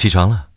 起床了。